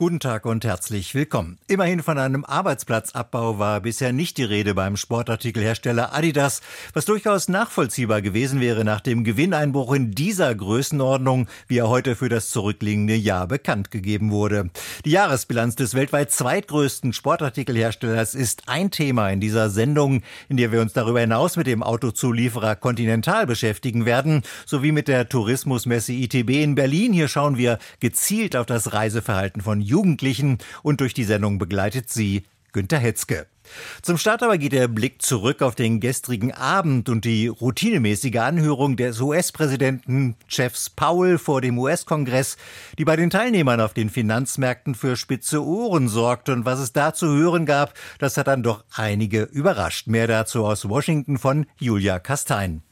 Guten Tag und herzlich willkommen. Immerhin von einem Arbeitsplatzabbau war bisher nicht die Rede beim Sportartikelhersteller Adidas, was durchaus nachvollziehbar gewesen wäre nach dem Gewinneinbruch in dieser Größenordnung, wie er heute für das zurückliegende Jahr bekannt gegeben wurde. Die Jahresbilanz des weltweit zweitgrößten Sportartikelherstellers ist ein Thema in dieser Sendung, in der wir uns darüber hinaus mit dem Autozulieferer Continental beschäftigen werden, sowie mit der Tourismusmesse ITB in Berlin. Hier schauen wir gezielt auf das Reiseverhalten von Jugendlichen und durch die Sendung begleitet sie Günter Hetzke. Zum Start aber geht der Blick zurück auf den gestrigen Abend und die routinemäßige Anhörung des US-Präsidenten Jeffs Powell vor dem US-Kongress, die bei den Teilnehmern auf den Finanzmärkten für spitze Ohren sorgte. Und was es da zu hören gab, das hat dann doch einige überrascht. Mehr dazu aus Washington von Julia Kastein.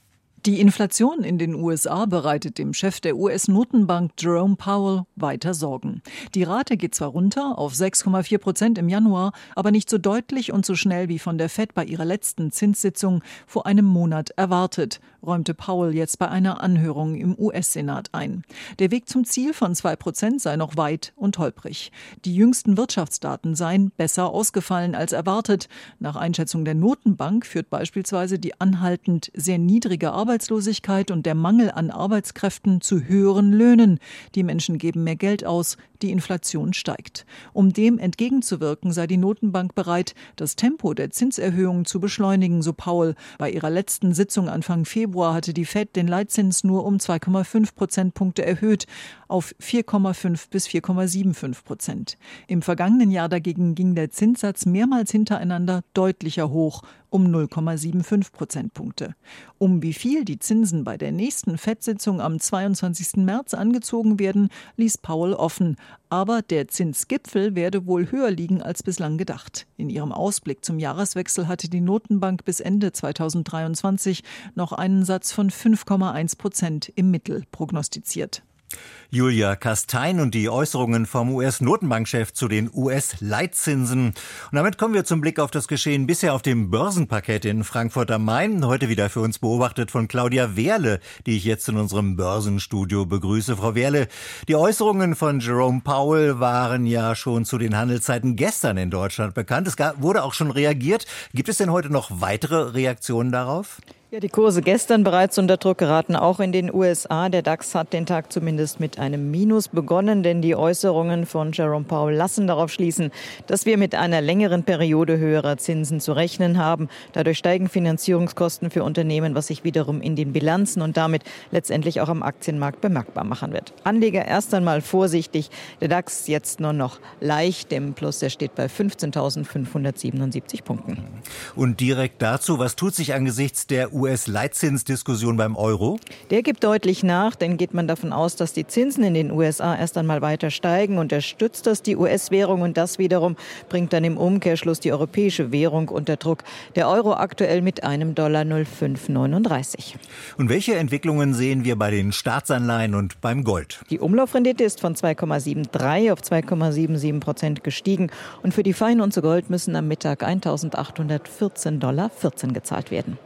Die Inflation in den USA bereitet dem Chef der US-Notenbank Jerome Powell weiter Sorgen. Die Rate geht zwar runter auf 6,4 Prozent im Januar, aber nicht so deutlich und so schnell wie von der Fed bei ihrer letzten Zinssitzung vor einem Monat erwartet, räumte Powell jetzt bei einer Anhörung im US-Senat ein. Der Weg zum Ziel von 2 Prozent sei noch weit und holprig. Die jüngsten Wirtschaftsdaten seien besser ausgefallen als erwartet. Nach Einschätzung der Notenbank führt beispielsweise die anhaltend sehr niedrige Arbeit Arbeitslosigkeit und der Mangel an Arbeitskräften zu höheren Löhnen. Die Menschen geben mehr Geld aus, die Inflation steigt. Um dem entgegenzuwirken, sei die Notenbank bereit, das Tempo der Zinserhöhungen zu beschleunigen, so Paul. Bei ihrer letzten Sitzung Anfang Februar hatte die Fed den Leitzins nur um 2,5 Prozentpunkte erhöht auf 4,5 bis 4,75 Prozent. Im vergangenen Jahr dagegen ging der Zinssatz mehrmals hintereinander deutlicher hoch um 0,75 Prozentpunkte. Um wie viel die Zinsen bei der nächsten FED-Sitzung am 22. März angezogen werden, ließ Paul offen. Aber der Zinsgipfel werde wohl höher liegen als bislang gedacht. In ihrem Ausblick zum Jahreswechsel hatte die Notenbank bis Ende 2023 noch einen Satz von 5,1 Prozent im Mittel prognostiziert. Julia Kastein und die Äußerungen vom US-Notenbankchef zu den US-Leitzinsen. Und damit kommen wir zum Blick auf das Geschehen bisher auf dem Börsenparkett in Frankfurt am Main. Heute wieder für uns beobachtet von Claudia Wehrle, die ich jetzt in unserem Börsenstudio begrüße. Frau Wehrle, die Äußerungen von Jerome Powell waren ja schon zu den Handelszeiten gestern in Deutschland bekannt. Es wurde auch schon reagiert. Gibt es denn heute noch weitere Reaktionen darauf? Ja, die Kurse gestern bereits unter Druck geraten, auch in den USA. Der DAX hat den Tag zumindest mit einem Minus begonnen, denn die Äußerungen von Jerome Powell lassen darauf schließen, dass wir mit einer längeren Periode höherer Zinsen zu rechnen haben. Dadurch steigen Finanzierungskosten für Unternehmen, was sich wiederum in den Bilanzen und damit letztendlich auch am Aktienmarkt bemerkbar machen wird. Anleger erst einmal vorsichtig. Der DAX jetzt nur noch leicht im Plus. Der steht bei 15.577 Punkten. Und direkt dazu, was tut sich angesichts der US-Leitzinsdiskussion beim Euro? Der gibt deutlich nach, denn geht man davon aus, dass die Zinsen in den USA erst einmal weiter steigen, unterstützt das die US-Währung und das wiederum bringt dann im Umkehrschluss die europäische Währung unter Druck. Der Euro aktuell mit einem Dollar 0,539. Und welche Entwicklungen sehen wir bei den Staatsanleihen und beim Gold? Die Umlaufrendite ist von 2,73 auf 2,77 Prozent gestiegen und für die Fein und zu Gold müssen am Mittag 1.814 Dollar 14 gezahlt werden.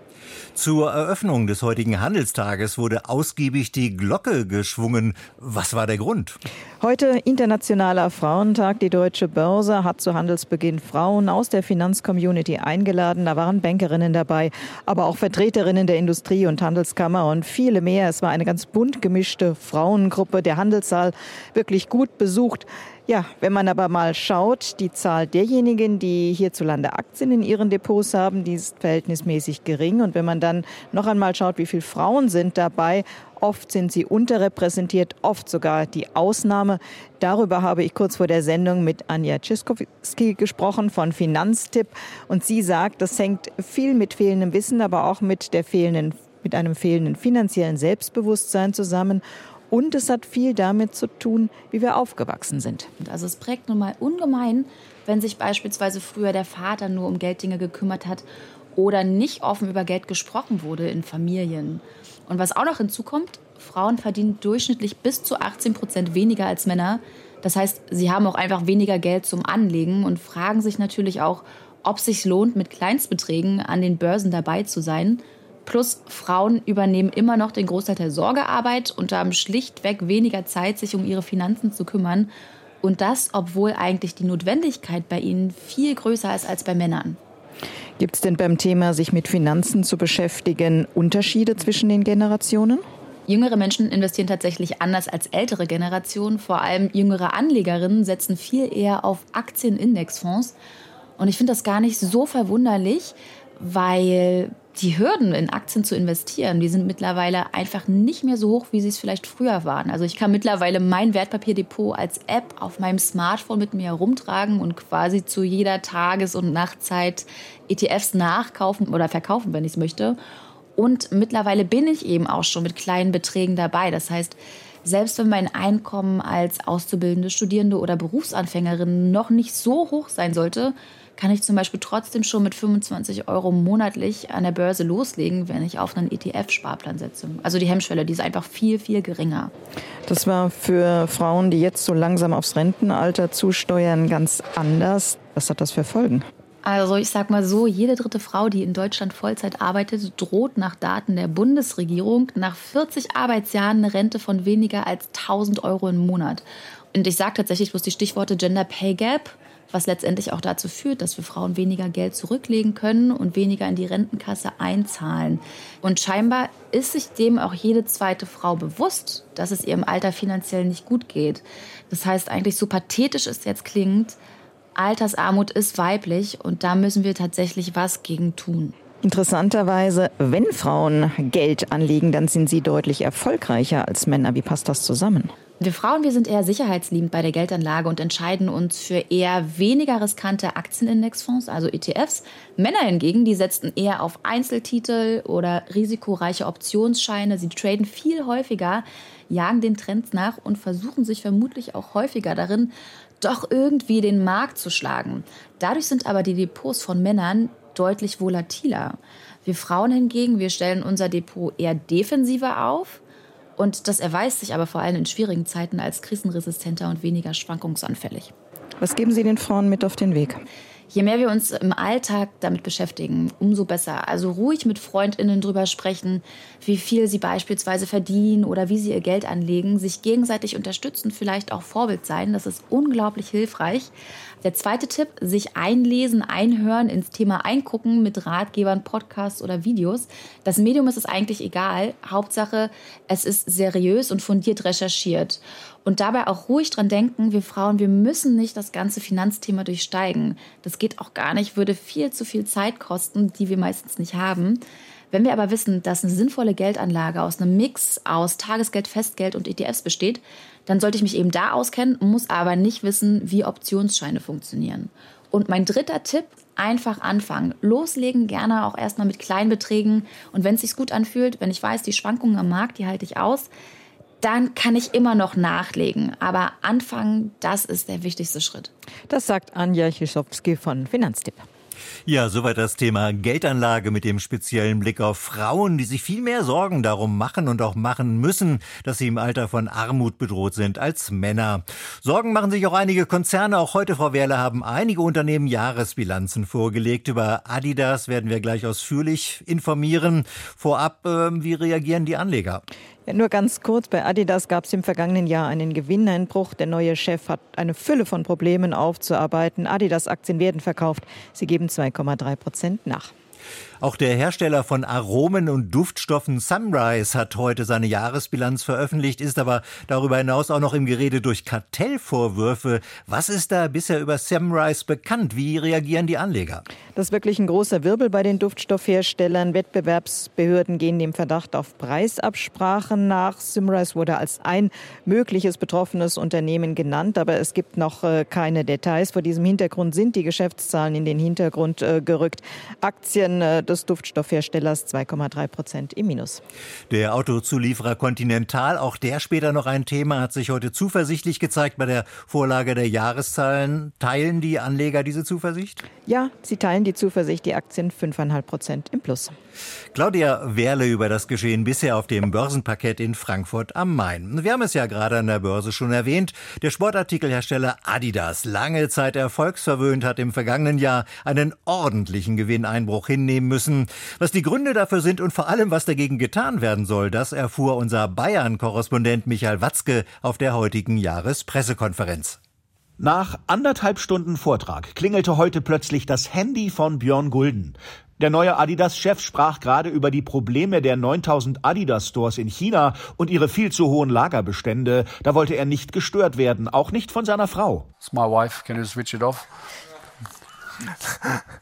Zur Eröffnung des heutigen Handelstages wurde ausgiebig die Glocke geschwungen. Was war der Grund? Heute Internationaler Frauentag. Die Deutsche Börse hat zu Handelsbeginn Frauen aus der Finanzcommunity eingeladen. Da waren Bankerinnen dabei, aber auch Vertreterinnen der Industrie- und Handelskammer und viele mehr. Es war eine ganz bunt gemischte Frauengruppe. Der Handelssaal wirklich gut besucht. Ja, wenn man aber mal schaut, die Zahl derjenigen, die hierzulande Aktien in ihren Depots haben, die ist verhältnismäßig gering. Und wenn man dann noch einmal schaut, wie viele Frauen sind dabei, oft sind sie unterrepräsentiert, oft sogar die Ausnahme. Darüber habe ich kurz vor der Sendung mit Anja Ciskowski gesprochen von Finanztipp. Und sie sagt, das hängt viel mit fehlendem Wissen, aber auch mit der fehlenden mit einem fehlenden finanziellen Selbstbewusstsein zusammen und es hat viel damit zu tun, wie wir aufgewachsen sind. Also es prägt nun mal ungemein, wenn sich beispielsweise früher der Vater nur um Gelddinge gekümmert hat oder nicht offen über Geld gesprochen wurde in Familien. Und was auch noch hinzukommt, Frauen verdienen durchschnittlich bis zu 18 Prozent weniger als Männer. Das heißt, sie haben auch einfach weniger Geld zum Anlegen und fragen sich natürlich auch, ob es sich lohnt, mit Kleinstbeträgen an den Börsen dabei zu sein Plus Frauen übernehmen immer noch den Großteil der Sorgearbeit und haben schlichtweg weniger Zeit, sich um ihre Finanzen zu kümmern. Und das, obwohl eigentlich die Notwendigkeit bei ihnen viel größer ist als bei Männern. Gibt es denn beim Thema, sich mit Finanzen zu beschäftigen, Unterschiede zwischen den Generationen? Jüngere Menschen investieren tatsächlich anders als ältere Generationen. Vor allem jüngere Anlegerinnen setzen viel eher auf Aktienindexfonds. Und ich finde das gar nicht so verwunderlich, weil die Hürden in Aktien zu investieren, die sind mittlerweile einfach nicht mehr so hoch, wie sie es vielleicht früher waren. Also ich kann mittlerweile mein Wertpapierdepot als App auf meinem Smartphone mit mir herumtragen und quasi zu jeder Tages- und Nachtzeit ETFs nachkaufen oder verkaufen, wenn ich es möchte. Und mittlerweile bin ich eben auch schon mit kleinen Beträgen dabei. Das heißt, selbst wenn mein Einkommen als auszubildende Studierende oder Berufsanfängerin noch nicht so hoch sein sollte, kann ich zum Beispiel trotzdem schon mit 25 Euro monatlich an der Börse loslegen, wenn ich auf einen ETF-Sparplan setze. Also die Hemmschwelle, die ist einfach viel, viel geringer. Das war für Frauen, die jetzt so langsam aufs Rentenalter zusteuern, ganz anders. Was hat das für Folgen? Also ich sag mal so, jede dritte Frau, die in Deutschland Vollzeit arbeitet, droht nach Daten der Bundesregierung nach 40 Arbeitsjahren eine Rente von weniger als 1000 Euro im Monat. Und ich sage tatsächlich bloß die Stichworte Gender Pay Gap, was letztendlich auch dazu führt, dass wir Frauen weniger Geld zurücklegen können und weniger in die Rentenkasse einzahlen. Und scheinbar ist sich dem auch jede zweite Frau bewusst, dass es ihrem Alter finanziell nicht gut geht. Das heißt eigentlich, so pathetisch es jetzt klingt, Altersarmut ist weiblich und da müssen wir tatsächlich was gegen tun. Interessanterweise, wenn Frauen Geld anlegen, dann sind sie deutlich erfolgreicher als Männer. Wie passt das zusammen? Wir Frauen, wir sind eher sicherheitsliebend bei der Geldanlage und entscheiden uns für eher weniger riskante Aktienindexfonds, also ETFs. Männer hingegen, die setzen eher auf Einzeltitel oder risikoreiche Optionsscheine. Sie traden viel häufiger, jagen den Trends nach und versuchen sich vermutlich auch häufiger darin, doch irgendwie den Markt zu schlagen. Dadurch sind aber die Depots von Männern deutlich volatiler. Wir Frauen hingegen, wir stellen unser Depot eher defensiver auf und das erweist sich aber vor allem in schwierigen Zeiten als krisenresistenter und weniger schwankungsanfällig. Was geben Sie den Frauen mit auf den Weg? Je mehr wir uns im Alltag damit beschäftigen, umso besser. Also ruhig mit Freundinnen drüber sprechen, wie viel sie beispielsweise verdienen oder wie sie ihr Geld anlegen, sich gegenseitig unterstützen, vielleicht auch Vorbild sein. Das ist unglaublich hilfreich. Der zweite Tipp, sich einlesen, einhören, ins Thema eingucken mit Ratgebern, Podcasts oder Videos. Das Medium ist es eigentlich egal. Hauptsache, es ist seriös und fundiert recherchiert. Und dabei auch ruhig dran denken, wir Frauen, wir müssen nicht das ganze Finanzthema durchsteigen. Das geht auch gar nicht, würde viel zu viel Zeit kosten, die wir meistens nicht haben. Wenn wir aber wissen, dass eine sinnvolle Geldanlage aus einem Mix aus Tagesgeld, Festgeld und ETFs besteht, dann sollte ich mich eben da auskennen, muss aber nicht wissen, wie Optionsscheine funktionieren. Und mein dritter Tipp, einfach anfangen. Loslegen, gerne auch erstmal mit kleinen Beträgen. Und wenn es sich gut anfühlt, wenn ich weiß, die Schwankungen am Markt, die halte ich aus, dann kann ich immer noch nachlegen. Aber anfangen, das ist der wichtigste Schritt. Das sagt Anja Chischowski von Finanztipp. Ja, soweit das Thema Geldanlage mit dem speziellen Blick auf Frauen, die sich viel mehr Sorgen darum machen und auch machen müssen, dass sie im Alter von Armut bedroht sind als Männer. Sorgen machen sich auch einige Konzerne. Auch heute, Frau Wehrle, haben einige Unternehmen Jahresbilanzen vorgelegt. Über Adidas werden wir gleich ausführlich informieren. Vorab, äh, wie reagieren die Anleger? Nur ganz kurz, bei Adidas gab es im vergangenen Jahr einen Gewinneinbruch. Der neue Chef hat eine Fülle von Problemen aufzuarbeiten. Adidas-Aktien werden verkauft. Sie geben 2,3 Prozent nach. Auch der Hersteller von Aromen und Duftstoffen Sunrise hat heute seine Jahresbilanz veröffentlicht, ist aber darüber hinaus auch noch im Gerede durch Kartellvorwürfe. Was ist da bisher über Sunrise bekannt? Wie reagieren die Anleger? Das ist wirklich ein großer Wirbel bei den Duftstoffherstellern. Wettbewerbsbehörden gehen dem Verdacht auf Preisabsprachen nach. Sunrise wurde als ein mögliches betroffenes Unternehmen genannt, aber es gibt noch äh, keine Details. Vor diesem Hintergrund sind die Geschäftszahlen in den Hintergrund äh, gerückt. Aktien äh, des Duftstoffherstellers 2,3 Prozent im Minus. Der Autozulieferer Continental, auch der später noch ein Thema, hat sich heute zuversichtlich gezeigt bei der Vorlage der Jahreszahlen. Teilen die Anleger diese Zuversicht? Ja, sie teilen die Zuversicht. Die Aktien 5,5 Prozent im Plus. Claudia Werle über das Geschehen bisher auf dem Börsenparkett in Frankfurt am Main. Wir haben es ja gerade an der Börse schon erwähnt. Der Sportartikelhersteller Adidas, lange Zeit erfolgsverwöhnt, hat im vergangenen Jahr einen ordentlichen Gewinneinbruch hinnehmen müssen müssen. Was die Gründe dafür sind und vor allem, was dagegen getan werden soll, das erfuhr unser Bayern-Korrespondent Michael Watzke auf der heutigen Jahrespressekonferenz. Nach anderthalb Stunden Vortrag klingelte heute plötzlich das Handy von Björn Gulden. Der neue Adidas-Chef sprach gerade über die Probleme der 9000 Adidas-Stores in China und ihre viel zu hohen Lagerbestände. Da wollte er nicht gestört werden, auch nicht von seiner Frau. It's my wife. Can you switch it off?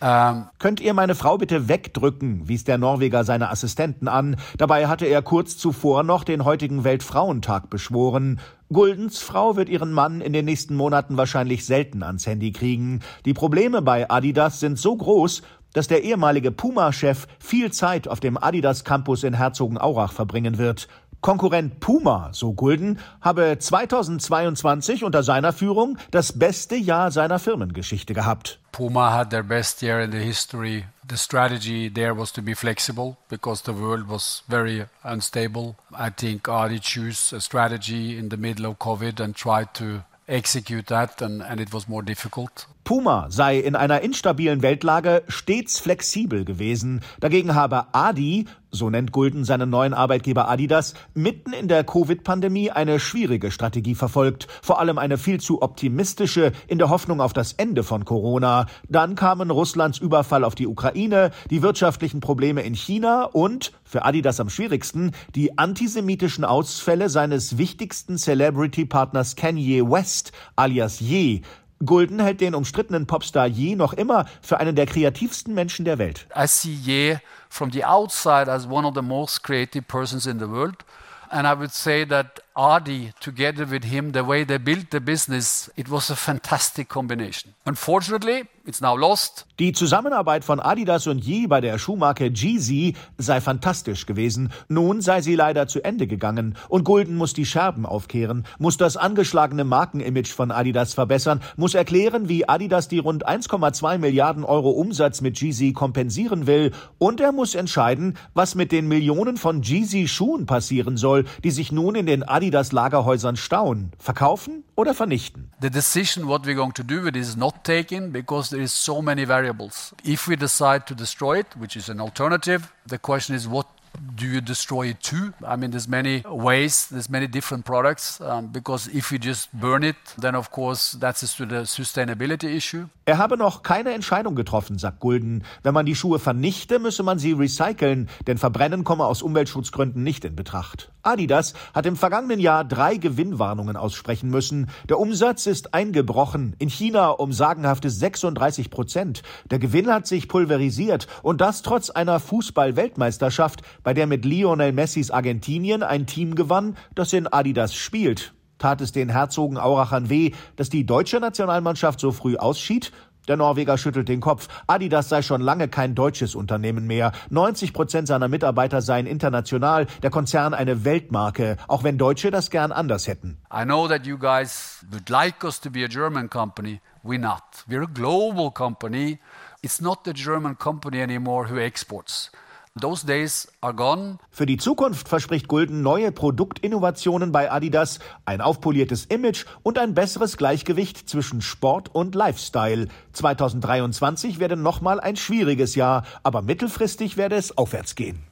Ähm, Könnt ihr meine Frau bitte wegdrücken, wies der Norweger seine Assistenten an. Dabei hatte er kurz zuvor noch den heutigen Weltfrauentag beschworen. Guldens Frau wird ihren Mann in den nächsten Monaten wahrscheinlich selten ans Handy kriegen. Die Probleme bei Adidas sind so groß, dass der ehemalige Puma-Chef viel Zeit auf dem Adidas Campus in Herzogenaurach verbringen wird. Konkurrent Puma, so Gulden, habe 2022 unter seiner Führung das beste Jahr seiner Firmengeschichte gehabt. Puma had their best year in the history. The strategy there was to be flexible because the world was very unstable. I think Adi chose a strategy in the middle of COVID and tried to execute that and, and it was more difficult. Puma sei in einer instabilen Weltlage stets flexibel gewesen. Dagegen habe Adi, so nennt Gulden seinen neuen Arbeitgeber Adidas, mitten in der Covid-Pandemie eine schwierige Strategie verfolgt. Vor allem eine viel zu optimistische in der Hoffnung auf das Ende von Corona. Dann kamen Russlands Überfall auf die Ukraine, die wirtschaftlichen Probleme in China und, für Adidas am schwierigsten, die antisemitischen Ausfälle seines wichtigsten Celebrity-Partners Kanye West alias Ye. Gulden hält den umstrittenen Popstar Ye noch immer für einen der kreativsten Menschen der Welt. I see Ye from the outside as one of the most creative persons in the world. And I would say that Adi, together with him, the way they built the business, it was a fantastic combination. Unfortunately, it's now lost. Die Zusammenarbeit von Adidas und Yi bei der Schuhmarke Yeezy sei fantastisch gewesen. Nun sei sie leider zu Ende gegangen und Gulden muss die Scherben aufkehren, muss das angeschlagene Markenimage von Adidas verbessern, muss erklären, wie Adidas die rund 1,2 Milliarden Euro Umsatz mit Yeezy kompensieren will und er muss entscheiden, was mit den Millionen von Yeezy Schuhen passieren soll, die sich nun in den Adidas Adidas Lagerhäusern stauen? Verkaufen oder vernichten? The decision what we're going to do with it is not taken because there is so many variables. If we decide to destroy it, which is an alternative, the question is what do you destroy it too? I mean, there's many ways, there's many different products. Um, because if you just burn it, then of course that's a sustainability issue. Er habe noch keine Entscheidung getroffen, sagt Gulden. Wenn man die Schuhe vernichte, müsse man sie recyceln, denn Verbrennen komme aus Umweltschutzgründen nicht in Betracht. Adidas hat im vergangenen Jahr drei Gewinnwarnungen aussprechen müssen. Der Umsatz ist eingebrochen, in China um sagenhafte 36 Prozent. Der Gewinn hat sich pulverisiert und das trotz einer Fußball-Weltmeisterschaft, bei der mit Lionel Messis Argentinien ein Team gewann, das in Adidas spielt. Tat es den Herzogenaurachern weh, dass die deutsche Nationalmannschaft so früh ausschied? Der Norweger schüttelt den Kopf. Adidas sei schon lange kein deutsches Unternehmen mehr. 90 Prozent seiner Mitarbeiter seien international, der Konzern eine Weltmarke, auch wenn Deutsche das gern anders hätten. I know that you guys would like us to be a German company. We're not. We're a global company. It's not the German company anymore who exports. Für die Zukunft verspricht Gulden neue Produktinnovationen bei Adidas, ein aufpoliertes Image und ein besseres Gleichgewicht zwischen Sport und Lifestyle. 2023 werde nochmal ein schwieriges Jahr, aber mittelfristig werde es aufwärts gehen.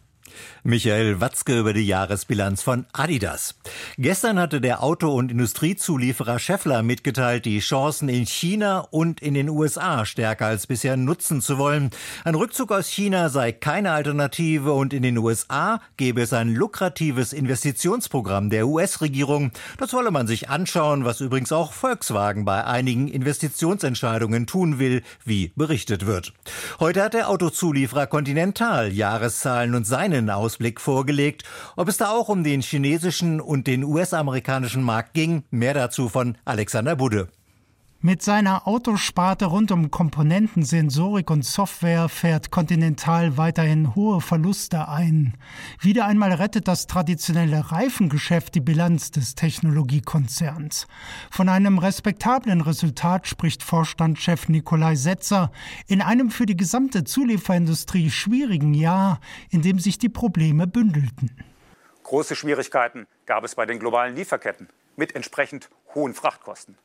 Michael Watzke über die Jahresbilanz von Adidas. Gestern hatte der Auto- und Industriezulieferer Schaeffler mitgeteilt, die Chancen in China und in den USA stärker als bisher nutzen zu wollen. Ein Rückzug aus China sei keine Alternative und in den USA gäbe es ein lukratives Investitionsprogramm der US-Regierung. Das wolle man sich anschauen, was übrigens auch Volkswagen bei einigen Investitionsentscheidungen tun will, wie berichtet wird. Heute hat der Autozulieferer Continental Jahreszahlen und seinen Ausblick vorgelegt. Ob es da auch um den chinesischen und den US-amerikanischen Markt ging, mehr dazu von Alexander Budde. Mit seiner Autosparte rund um Komponenten, Sensorik und Software fährt Continental weiterhin hohe Verluste ein. Wieder einmal rettet das traditionelle Reifengeschäft die Bilanz des Technologiekonzerns. Von einem respektablen Resultat spricht Vorstandschef Nikolai Setzer in einem für die gesamte Zulieferindustrie schwierigen Jahr, in dem sich die Probleme bündelten. Große Schwierigkeiten gab es bei den globalen Lieferketten mit entsprechend hohen Frachtkosten.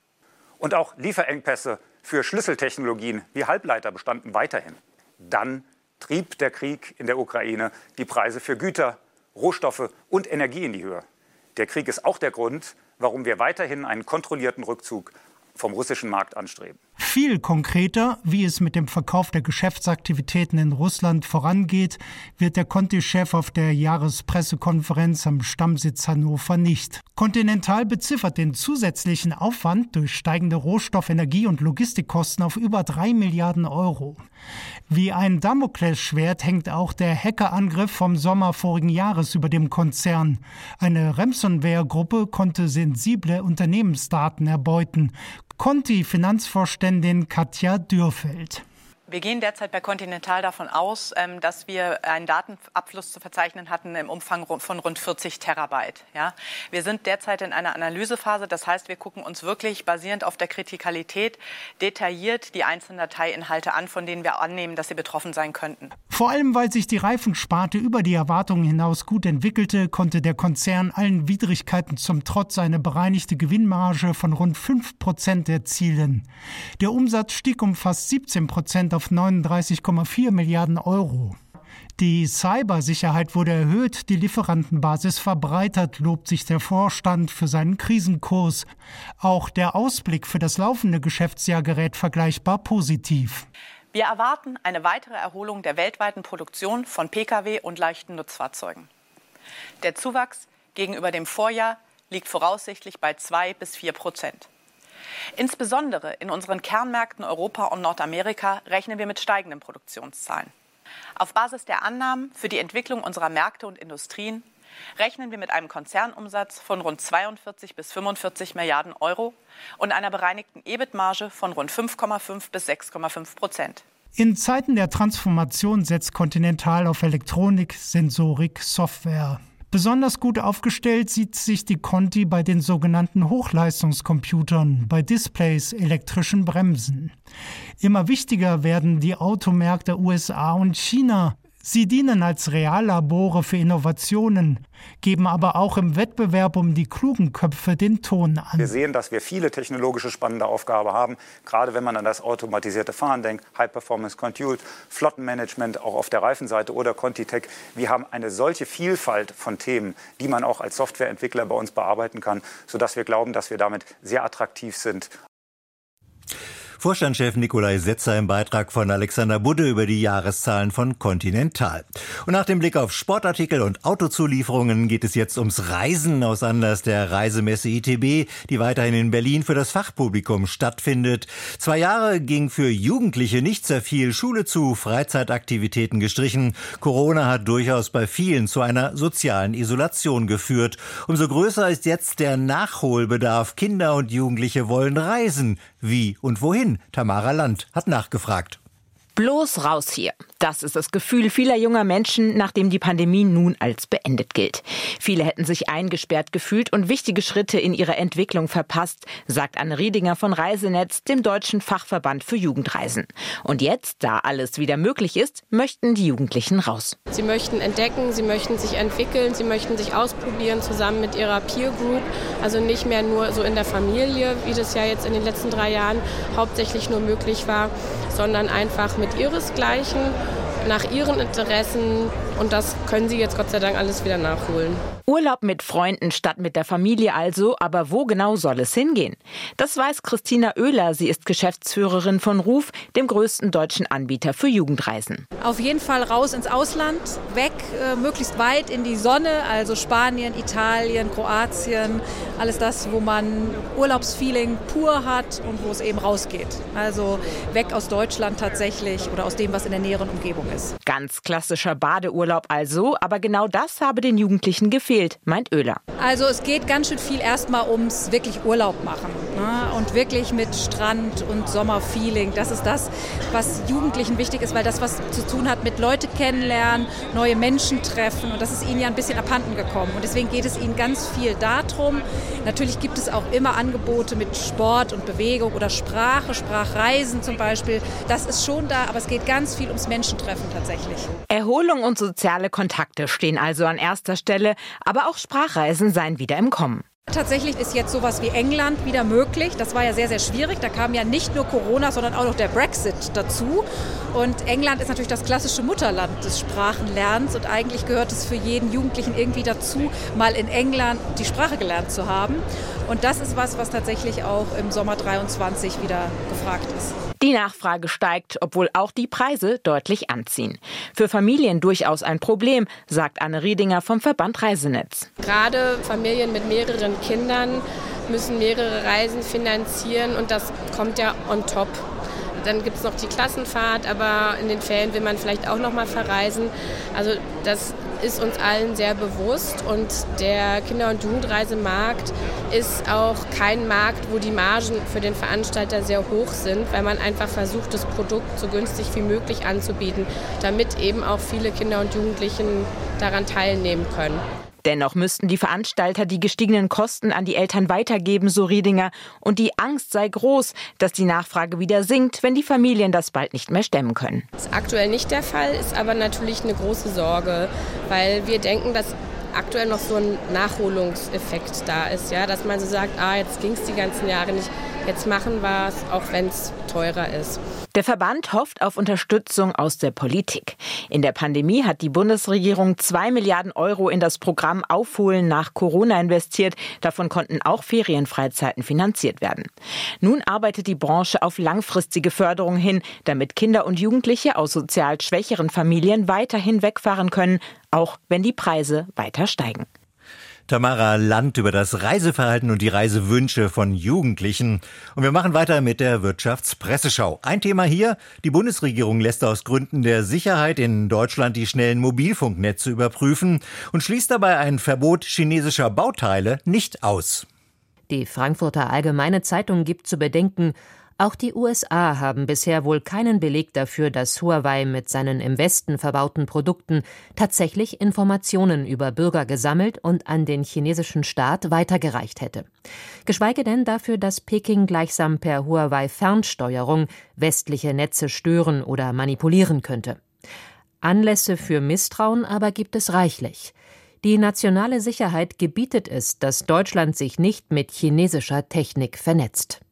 Und auch Lieferengpässe für Schlüsseltechnologien wie Halbleiter bestanden weiterhin. Dann trieb der Krieg in der Ukraine die Preise für Güter, Rohstoffe und Energie in die Höhe. Der Krieg ist auch der Grund, warum wir weiterhin einen kontrollierten Rückzug vom russischen Markt anstreben. Viel konkreter, wie es mit dem Verkauf der Geschäftsaktivitäten in Russland vorangeht, wird der Conti-Chef auf der Jahrespressekonferenz am Stammsitz Hannover nicht. Continental beziffert den zusätzlichen Aufwand durch steigende Rohstoff-, Energie- und Logistikkosten auf über drei Milliarden Euro. Wie ein Damoklesschwert hängt auch der Hackerangriff vom Sommer vorigen Jahres über dem Konzern. Eine Ransomware-Gruppe konnte sensible Unternehmensdaten erbeuten. Conti-Finanzvorständin Katja Dürfeld. Wir gehen derzeit bei Continental davon aus, ähm, dass wir einen Datenabfluss zu verzeichnen hatten im Umfang von rund 40 Terabyte. Ja? Wir sind derzeit in einer Analysephase. Das heißt, wir gucken uns wirklich basierend auf der Kritikalität detailliert die einzelnen Dateiinhalte an, von denen wir annehmen, dass sie betroffen sein könnten. Vor allem, weil sich die Reifensparte über die Erwartungen hinaus gut entwickelte, konnte der Konzern allen Widrigkeiten zum Trotz eine bereinigte Gewinnmarge von rund 5 Prozent erzielen. Der Umsatz stieg um fast 17 Prozent auf auf 39,4 Milliarden Euro. Die Cybersicherheit wurde erhöht, die Lieferantenbasis verbreitert, lobt sich der Vorstand für seinen Krisenkurs. Auch der Ausblick für das laufende Geschäftsjahr gerät vergleichbar positiv. Wir erwarten eine weitere Erholung der weltweiten Produktion von Pkw und leichten Nutzfahrzeugen. Der Zuwachs gegenüber dem Vorjahr liegt voraussichtlich bei 2 bis 4 Prozent. Insbesondere in unseren Kernmärkten Europa und Nordamerika rechnen wir mit steigenden Produktionszahlen. Auf Basis der Annahmen für die Entwicklung unserer Märkte und Industrien rechnen wir mit einem Konzernumsatz von rund 42 bis 45 Milliarden Euro und einer bereinigten EBIT-Marge von rund 5,5 bis 6,5 Prozent. In Zeiten der Transformation setzt Continental auf Elektronik, Sensorik, Software. Besonders gut aufgestellt sieht sich die Conti bei den sogenannten Hochleistungscomputern, bei Displays, elektrischen Bremsen. Immer wichtiger werden die Automärkte USA und China. Sie dienen als Reallabore für Innovationen, geben aber auch im Wettbewerb um die klugen Köpfe den Ton an. Wir sehen, dass wir viele technologische spannende Aufgaben haben, gerade wenn man an das automatisierte Fahren denkt, High Performance Compute, Flottenmanagement, auch auf der Reifenseite oder Contitech. Wir haben eine solche Vielfalt von Themen, die man auch als Softwareentwickler bei uns bearbeiten kann, sodass wir glauben, dass wir damit sehr attraktiv sind. Vorstandschef Nikolai Setzer im Beitrag von Alexander Budde über die Jahreszahlen von Continental. Und nach dem Blick auf Sportartikel und Autozulieferungen geht es jetzt ums Reisen aus Anlass der Reisemesse ITB, die weiterhin in Berlin für das Fachpublikum stattfindet. Zwei Jahre ging für Jugendliche nicht sehr viel Schule zu, Freizeitaktivitäten gestrichen. Corona hat durchaus bei vielen zu einer sozialen Isolation geführt. Umso größer ist jetzt der Nachholbedarf. Kinder und Jugendliche wollen reisen. Wie und wohin? Tamara Land hat nachgefragt. Bloß raus hier. Das ist das Gefühl vieler junger Menschen, nachdem die Pandemie nun als beendet gilt. Viele hätten sich eingesperrt gefühlt und wichtige Schritte in ihrer Entwicklung verpasst, sagt Anne Riedinger von Reisenetz, dem deutschen Fachverband für Jugendreisen. Und jetzt, da alles wieder möglich ist, möchten die Jugendlichen raus. Sie möchten entdecken, sie möchten sich entwickeln, sie möchten sich ausprobieren zusammen mit ihrer Peer Group. Also nicht mehr nur so in der Familie, wie das ja jetzt in den letzten drei Jahren hauptsächlich nur möglich war, sondern einfach mit ihresgleichen, nach ihren Interessen. Und das können sie jetzt Gott sei Dank alles wieder nachholen. Urlaub mit Freunden statt mit der Familie also, aber wo genau soll es hingehen? Das weiß Christina Oehler, sie ist Geschäftsführerin von RUF, dem größten deutschen Anbieter für Jugendreisen. Auf jeden Fall raus ins Ausland, weg, äh, möglichst weit in die Sonne, also Spanien, Italien, Kroatien, alles das, wo man Urlaubsfeeling pur hat und wo es eben rausgeht. Also weg aus Deutschland tatsächlich oder aus dem, was in der näheren Umgebung ist. Ganz klassischer Badeurlaub also, aber genau das habe den Jugendlichen gefehlt fehlt, meint Oehler. Also es geht ganz schön viel erstmal ums wirklich Urlaub machen ne? und wirklich mit Strand und Sommerfeeling. Das ist das, was Jugendlichen wichtig ist, weil das was zu tun hat mit Leute kennenlernen, neue Menschen treffen und das ist ihnen ja ein bisschen abhanden gekommen. Und deswegen geht es ihnen ganz viel darum. Natürlich gibt es auch immer Angebote mit Sport und Bewegung oder Sprache, Sprachreisen zum Beispiel. Das ist schon da, aber es geht ganz viel ums Menschentreffen tatsächlich. Erholung und soziale Kontakte stehen also an erster Stelle, aber auch Sprachreisen seien wieder im Kommen. Tatsächlich ist jetzt sowas wie England wieder möglich. Das war ja sehr, sehr schwierig. Da kam ja nicht nur Corona, sondern auch noch der Brexit dazu. Und England ist natürlich das klassische Mutterland des Sprachenlernens. Und eigentlich gehört es für jeden Jugendlichen irgendwie dazu, mal in England die Sprache gelernt zu haben. Und das ist was, was tatsächlich auch im Sommer 23 wieder gefragt ist. Die Nachfrage steigt, obwohl auch die Preise deutlich anziehen. Für Familien durchaus ein Problem, sagt Anne Riedinger vom Verband Reisenetz. Gerade Familien mit mehreren Kindern müssen mehrere Reisen finanzieren und das kommt ja on top. Dann gibt es noch die Klassenfahrt, aber in den Ferien will man vielleicht auch noch mal verreisen. Also das ist uns allen sehr bewusst und der Kinder- und Jugendreisemarkt ist auch kein Markt, wo die Margen für den Veranstalter sehr hoch sind, weil man einfach versucht, das Produkt so günstig wie möglich anzubieten, damit eben auch viele Kinder und Jugendlichen daran teilnehmen können. Dennoch müssten die Veranstalter die gestiegenen Kosten an die Eltern weitergeben, so Riedinger. Und die Angst sei groß, dass die Nachfrage wieder sinkt, wenn die Familien das bald nicht mehr stemmen können. Das ist aktuell nicht der Fall, ist aber natürlich eine große Sorge, weil wir denken, dass aktuell noch so ein Nachholungseffekt da ist, ja, dass man so sagt, ah, jetzt ging es die ganzen Jahre nicht, jetzt machen wir es, auch wenn es teurer ist. Der Verband hofft auf Unterstützung aus der Politik. In der Pandemie hat die Bundesregierung zwei Milliarden Euro in das Programm Aufholen nach Corona investiert. Davon konnten auch Ferienfreizeiten finanziert werden. Nun arbeitet die Branche auf langfristige Förderung hin, damit Kinder und Jugendliche aus sozial schwächeren Familien weiterhin wegfahren können, auch wenn die Preise weiter steigen. Tamara Land über das Reiseverhalten und die Reisewünsche von Jugendlichen. Und wir machen weiter mit der Wirtschaftspresseschau. Ein Thema hier. Die Bundesregierung lässt aus Gründen der Sicherheit in Deutschland die schnellen Mobilfunknetze überprüfen und schließt dabei ein Verbot chinesischer Bauteile nicht aus. Die Frankfurter Allgemeine Zeitung gibt zu bedenken, auch die USA haben bisher wohl keinen Beleg dafür, dass Huawei mit seinen im Westen verbauten Produkten tatsächlich Informationen über Bürger gesammelt und an den chinesischen Staat weitergereicht hätte. Geschweige denn dafür, dass Peking gleichsam per Huawei Fernsteuerung westliche Netze stören oder manipulieren könnte. Anlässe für Misstrauen aber gibt es reichlich. Die nationale Sicherheit gebietet es, dass Deutschland sich nicht mit chinesischer Technik vernetzt.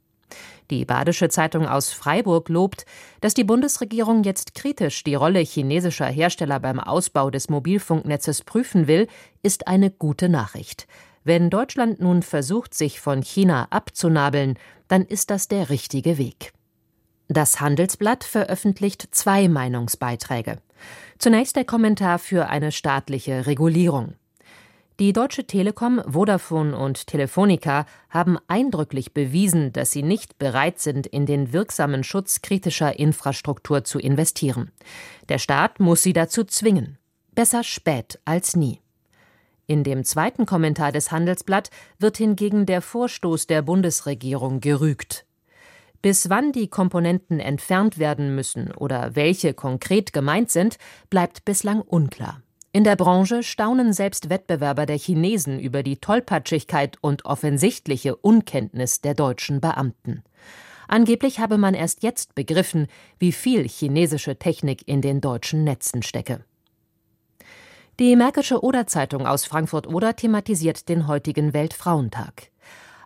Die Badische Zeitung aus Freiburg lobt, dass die Bundesregierung jetzt kritisch die Rolle chinesischer Hersteller beim Ausbau des Mobilfunknetzes prüfen will, ist eine gute Nachricht. Wenn Deutschland nun versucht, sich von China abzunabeln, dann ist das der richtige Weg. Das Handelsblatt veröffentlicht zwei Meinungsbeiträge. Zunächst der Kommentar für eine staatliche Regulierung. Die Deutsche Telekom, Vodafone und Telefonica haben eindrücklich bewiesen, dass sie nicht bereit sind, in den wirksamen Schutz kritischer Infrastruktur zu investieren. Der Staat muss sie dazu zwingen. Besser spät als nie. In dem zweiten Kommentar des Handelsblatt wird hingegen der Vorstoß der Bundesregierung gerügt. Bis wann die Komponenten entfernt werden müssen oder welche konkret gemeint sind, bleibt bislang unklar. In der Branche staunen selbst Wettbewerber der Chinesen über die Tollpatschigkeit und offensichtliche Unkenntnis der deutschen Beamten. Angeblich habe man erst jetzt begriffen, wie viel chinesische Technik in den deutschen Netzen stecke. Die Märkische Oder-Zeitung aus Frankfurt-Oder thematisiert den heutigen Weltfrauentag.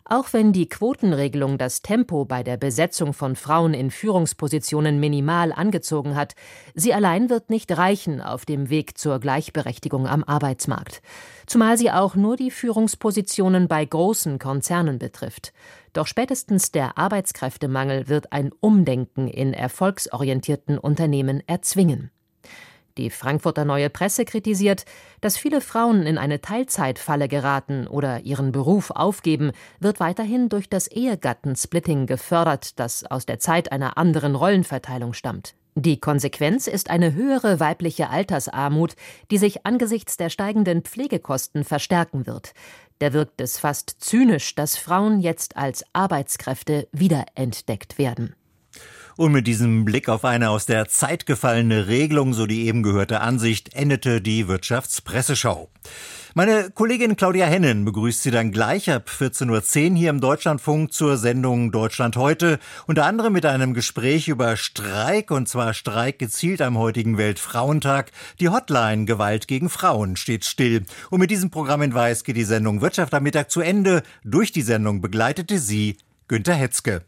Auch wenn die Quotenregelung das Tempo bei der Besetzung von Frauen in Führungspositionen minimal angezogen hat, sie allein wird nicht reichen auf dem Weg zur Gleichberechtigung am Arbeitsmarkt. Zumal sie auch nur die Führungspositionen bei großen Konzernen betrifft. Doch spätestens der Arbeitskräftemangel wird ein Umdenken in erfolgsorientierten Unternehmen erzwingen. Die Frankfurter Neue Presse kritisiert, dass viele Frauen in eine Teilzeitfalle geraten oder ihren Beruf aufgeben, wird weiterhin durch das Ehegattensplitting gefördert, das aus der Zeit einer anderen Rollenverteilung stammt. Die Konsequenz ist eine höhere weibliche Altersarmut, die sich angesichts der steigenden Pflegekosten verstärken wird. Da wirkt es fast zynisch, dass Frauen jetzt als Arbeitskräfte wiederentdeckt werden. Und mit diesem Blick auf eine aus der Zeit gefallene Regelung, so die eben gehörte Ansicht, endete die Wirtschaftspresseschau. Meine Kollegin Claudia Hennen begrüßt Sie dann gleich ab 14.10 Uhr hier im Deutschlandfunk zur Sendung Deutschland heute, unter anderem mit einem Gespräch über Streik, und zwar Streik gezielt am heutigen Weltfrauentag. Die Hotline Gewalt gegen Frauen steht still. Und mit diesem Programm in Weiß geht die Sendung Wirtschaft am Mittag zu Ende. Durch die Sendung begleitete sie Günter Hetzke.